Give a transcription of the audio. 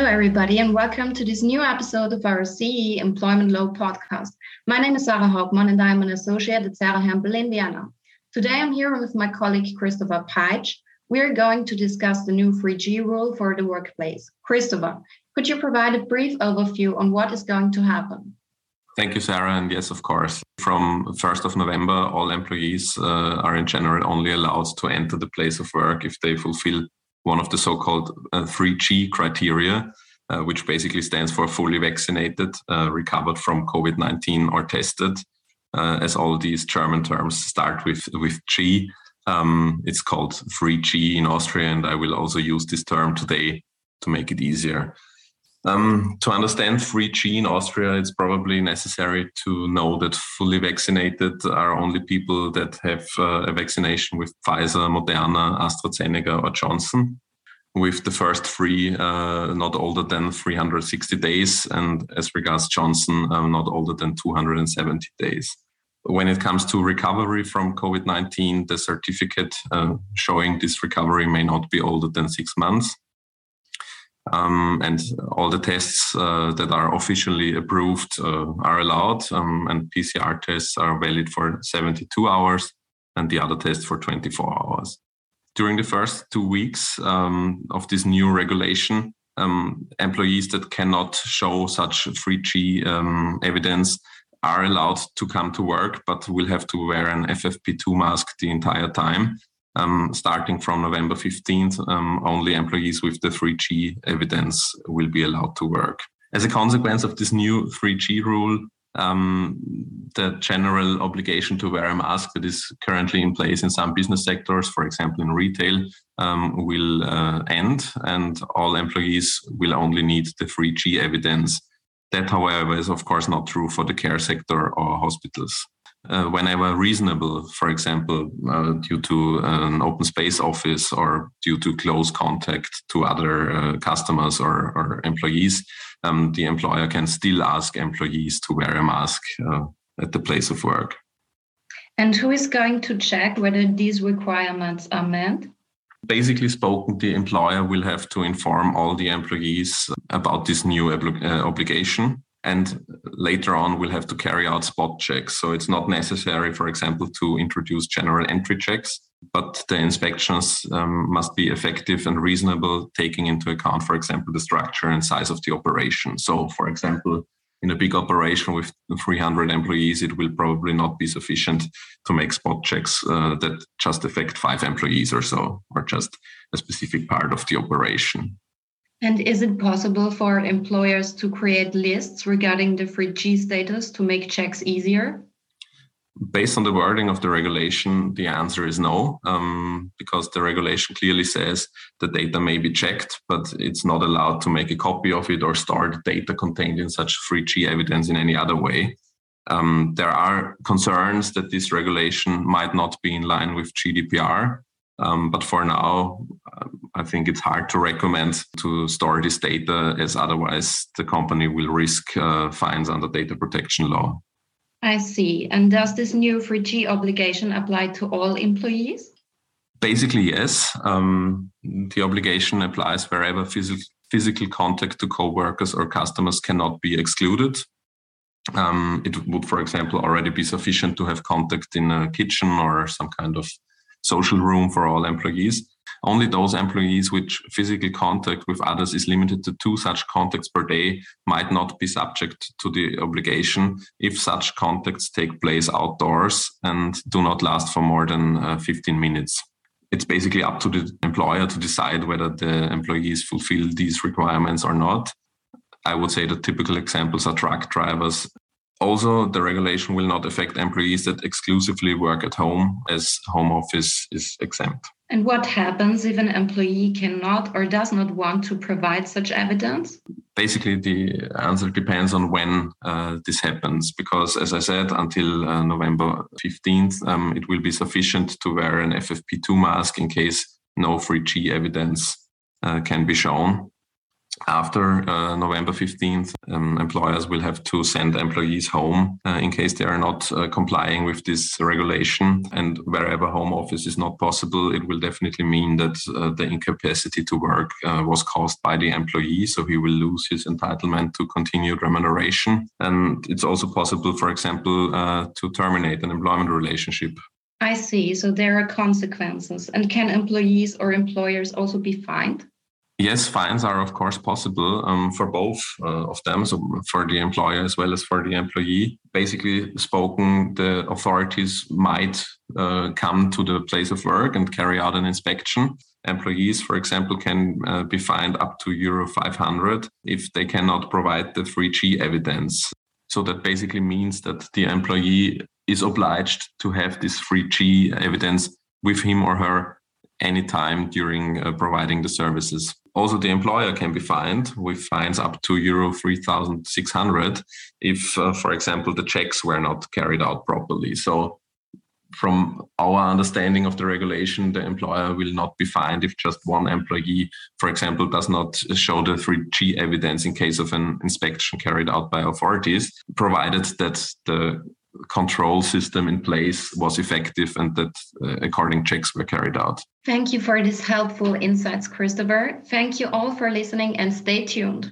everybody, and welcome to this new episode of our CEE Employment Law podcast. My name is Sarah Haubmann, and I'm an associate at Sarah Hempel in Vienna. Today, I'm here with my colleague Christopher Peitsch. We're going to discuss the new 3G rule for the workplace. Christopher, could you provide a brief overview on what is going to happen? Thank you, Sarah. And yes, of course, from 1st of November, all employees uh, are in general only allowed to enter the place of work if they fulfill one of the so-called uh, 3G criteria, uh, which basically stands for fully vaccinated, uh, recovered from COVID-19 or tested. Uh, as all these German terms start with with G, um, it's called 3G in Austria, and I will also use this term today to make it easier. Um, to understand 3G in Austria, it's probably necessary to know that fully vaccinated are only people that have uh, a vaccination with Pfizer, Moderna, AstraZeneca, or Johnson. With the first three uh, not older than 360 days, and as regards Johnson, uh, not older than 270 days. When it comes to recovery from COVID 19, the certificate uh, showing this recovery may not be older than six months um, and all the tests uh, that are officially approved uh, are allowed, um, and PCR tests are valid for 72 hours, and the other tests for 24 hours. During the first two weeks um, of this new regulation, um, employees that cannot show such 3G um, evidence are allowed to come to work, but will have to wear an FFP2 mask the entire time um, starting from November 15th, um, only employees with the 3G evidence will be allowed to work. As a consequence of this new 3G rule, um, the general obligation to wear a mask that is currently in place in some business sectors, for example in retail, um, will uh, end, and all employees will only need the 3G evidence. That, however, is of course not true for the care sector or hospitals uh, whenever reasonable, for example, uh, due to an open space office or due to close contact to other uh, customers or, or employees, um, the employer can still ask employees to wear a mask uh, at the place of work. And who is going to check whether these requirements are met? Basically spoken, the employer will have to inform all the employees about this new uh, obligation and later on we'll have to carry out spot checks. So it's not necessary, for example, to introduce general entry checks, but the inspections um, must be effective and reasonable, taking into account, for example, the structure and size of the operation. So, for example, in a big operation with 300 employees, it will probably not be sufficient to make spot checks uh, that just affect five employees or so, or just a specific part of the operation. And is it possible for employers to create lists regarding the 3G status to make checks easier? Based on the wording of the regulation, the answer is no, um, because the regulation clearly says the data may be checked, but it's not allowed to make a copy of it or store the data contained in such 3G evidence in any other way. Um, there are concerns that this regulation might not be in line with GDPR, um, but for now, um, I think it's hard to recommend to store this data, as otherwise the company will risk uh, fines under data protection law. I see. And does this new 3G obligation apply to all employees? Basically, yes. Um, the obligation applies wherever phys- physical contact to co-workers or customers cannot be excluded. Um, it would, for example, already be sufficient to have contact in a kitchen or some kind of social room for all employees. Only those employees which physical contact with others is limited to two such contacts per day might not be subject to the obligation if such contacts take place outdoors and do not last for more than uh, 15 minutes. It's basically up to the employer to decide whether the employees fulfill these requirements or not. I would say the typical examples are truck drivers also, the regulation will not affect employees that exclusively work at home, as home office is exempt. And what happens if an employee cannot or does not want to provide such evidence? Basically, the answer depends on when uh, this happens, because as I said, until uh, November 15th, um, it will be sufficient to wear an FFP2 mask in case no 3G evidence uh, can be shown. After uh, November 15th, um, employers will have to send employees home uh, in case they are not uh, complying with this regulation. And wherever home office is not possible, it will definitely mean that uh, the incapacity to work uh, was caused by the employee. So he will lose his entitlement to continued remuneration. And it's also possible, for example, uh, to terminate an employment relationship I see. So there are consequences. And can employees or employers also be fined? Yes, fines are of course possible um, for both uh, of them, so for the employer as well as for the employee. Basically spoken, the authorities might uh, come to the place of work and carry out an inspection. Employees, for example, can uh, be fined up to euro 500 if they cannot provide the 3G evidence. So that basically means that the employee is obliged to have this 3G evidence with him or her anytime during uh, providing the services. Also the employer can be fined with fines up to euro 3600 if uh, for example the checks were not carried out properly. So from our understanding of the regulation the employer will not be fined if just one employee for example does not show the 3g evidence in case of an inspection carried out by authorities provided that the control system in place was effective and that uh, according checks were carried out. Thank you for this helpful insights, Christopher. Thank you all for listening and stay tuned.